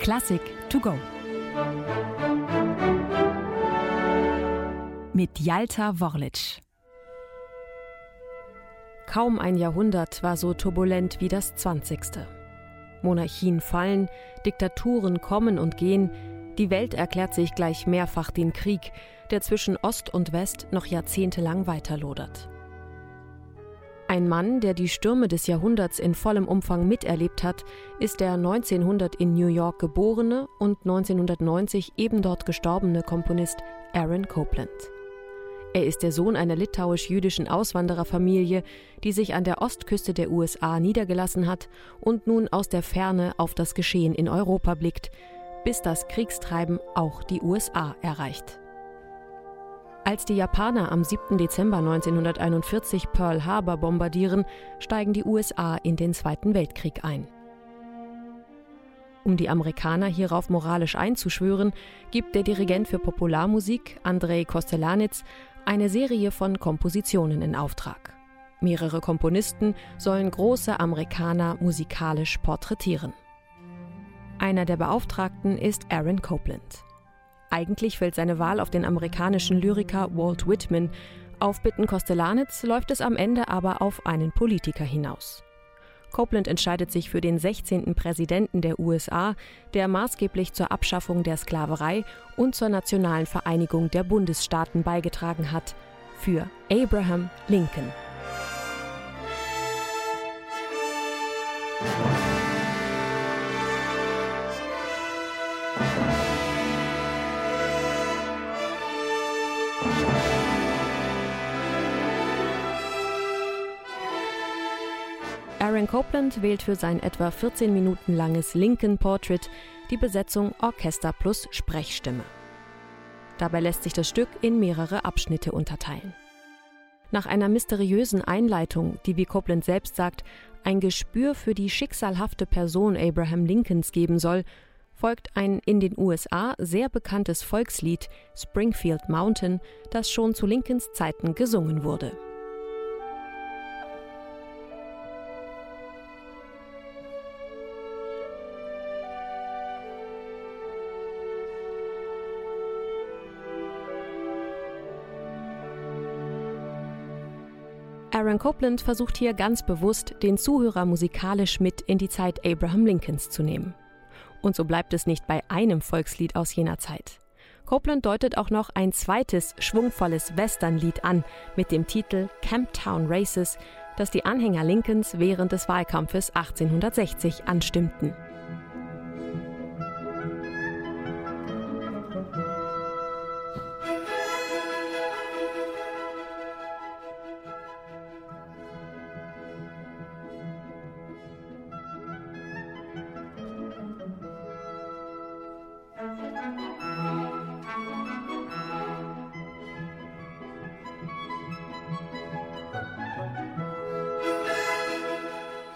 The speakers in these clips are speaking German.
Klassik to go. Mit Jalta Worlic. Kaum ein Jahrhundert war so turbulent wie das 20. Monarchien fallen, Diktaturen kommen und gehen, die Welt erklärt sich gleich mehrfach den Krieg, der zwischen Ost und West noch jahrzehntelang weiterlodert. Ein Mann, der die Stürme des Jahrhunderts in vollem Umfang miterlebt hat, ist der 1900 in New York geborene und 1990 eben dort gestorbene Komponist Aaron Copland. Er ist der Sohn einer litauisch-jüdischen Auswandererfamilie, die sich an der Ostküste der USA niedergelassen hat und nun aus der Ferne auf das Geschehen in Europa blickt, bis das Kriegstreiben auch die USA erreicht. Als die Japaner am 7. Dezember 1941 Pearl Harbor bombardieren, steigen die USA in den Zweiten Weltkrieg ein. Um die Amerikaner hierauf moralisch einzuschwören, gibt der Dirigent für Popularmusik, Andrei Kostelanitz, eine Serie von Kompositionen in Auftrag. Mehrere Komponisten sollen große Amerikaner musikalisch porträtieren. Einer der Beauftragten ist Aaron Copland. Eigentlich fällt seine Wahl auf den amerikanischen Lyriker Walt Whitman. Auf Bitten Kostelanitz läuft es am Ende aber auf einen Politiker hinaus. Copeland entscheidet sich für den 16. Präsidenten der USA, der maßgeblich zur Abschaffung der Sklaverei und zur nationalen Vereinigung der Bundesstaaten beigetragen hat, für Abraham Lincoln. Aaron Copland wählt für sein etwa 14 Minuten langes Lincoln Portrait die Besetzung Orchester plus Sprechstimme. Dabei lässt sich das Stück in mehrere Abschnitte unterteilen. Nach einer mysteriösen Einleitung, die wie Copland selbst sagt, ein Gespür für die schicksalhafte Person Abraham Lincolns geben soll, folgt ein in den USA sehr bekanntes Volkslied Springfield Mountain, das schon zu Lincolns Zeiten gesungen wurde. Aaron Copland versucht hier ganz bewusst, den Zuhörer musikalisch mit in die Zeit Abraham Lincolns zu nehmen. Und so bleibt es nicht bei einem Volkslied aus jener Zeit. Copeland deutet auch noch ein zweites, schwungvolles Westernlied an mit dem Titel Camptown Races, das die Anhänger Lincolns während des Wahlkampfes 1860 anstimmten.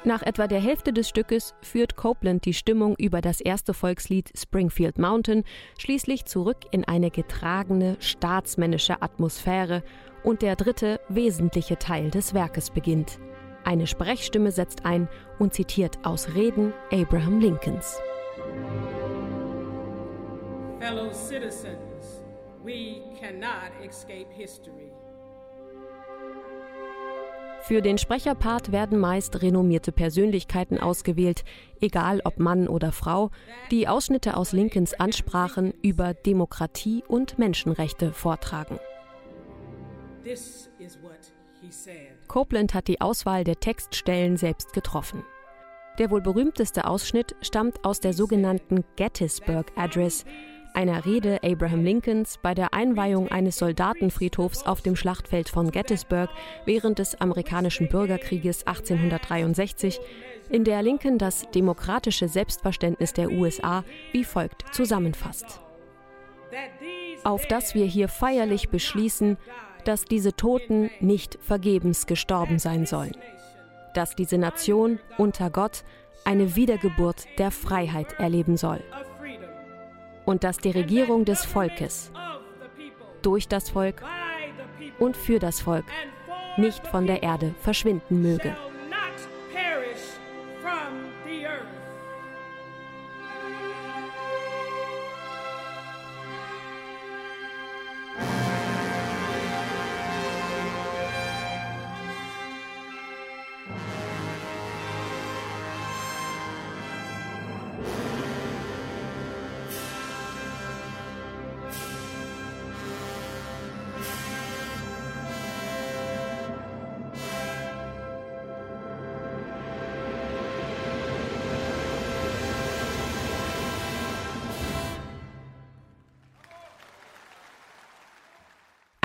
Nach etwa der Hälfte des Stückes führt Copeland die Stimmung über das erste Volkslied Springfield Mountain schließlich zurück in eine getragene, staatsmännische Atmosphäre und der dritte, wesentliche Teil des Werkes beginnt. Eine Sprechstimme setzt ein und zitiert aus Reden Abraham Lincolns. Fellow citizens, we cannot escape history. Für den Sprecherpart werden meist renommierte Persönlichkeiten ausgewählt, egal ob Mann oder Frau, die Ausschnitte aus Lincolns Ansprachen über Demokratie und Menschenrechte vortragen. Copeland hat die Auswahl der Textstellen selbst getroffen. Der wohl berühmteste Ausschnitt stammt aus der sogenannten Gettysburg Address, einer Rede Abraham Lincolns bei der Einweihung eines Soldatenfriedhofs auf dem Schlachtfeld von Gettysburg während des amerikanischen Bürgerkrieges 1863, in der Lincoln das demokratische Selbstverständnis der USA wie folgt zusammenfasst. Auf dass wir hier feierlich beschließen, dass diese Toten nicht vergebens gestorben sein sollen, dass diese Nation unter Gott eine Wiedergeburt der Freiheit erleben soll und dass die Regierung des Volkes durch das Volk und für das Volk nicht von der Erde verschwinden möge.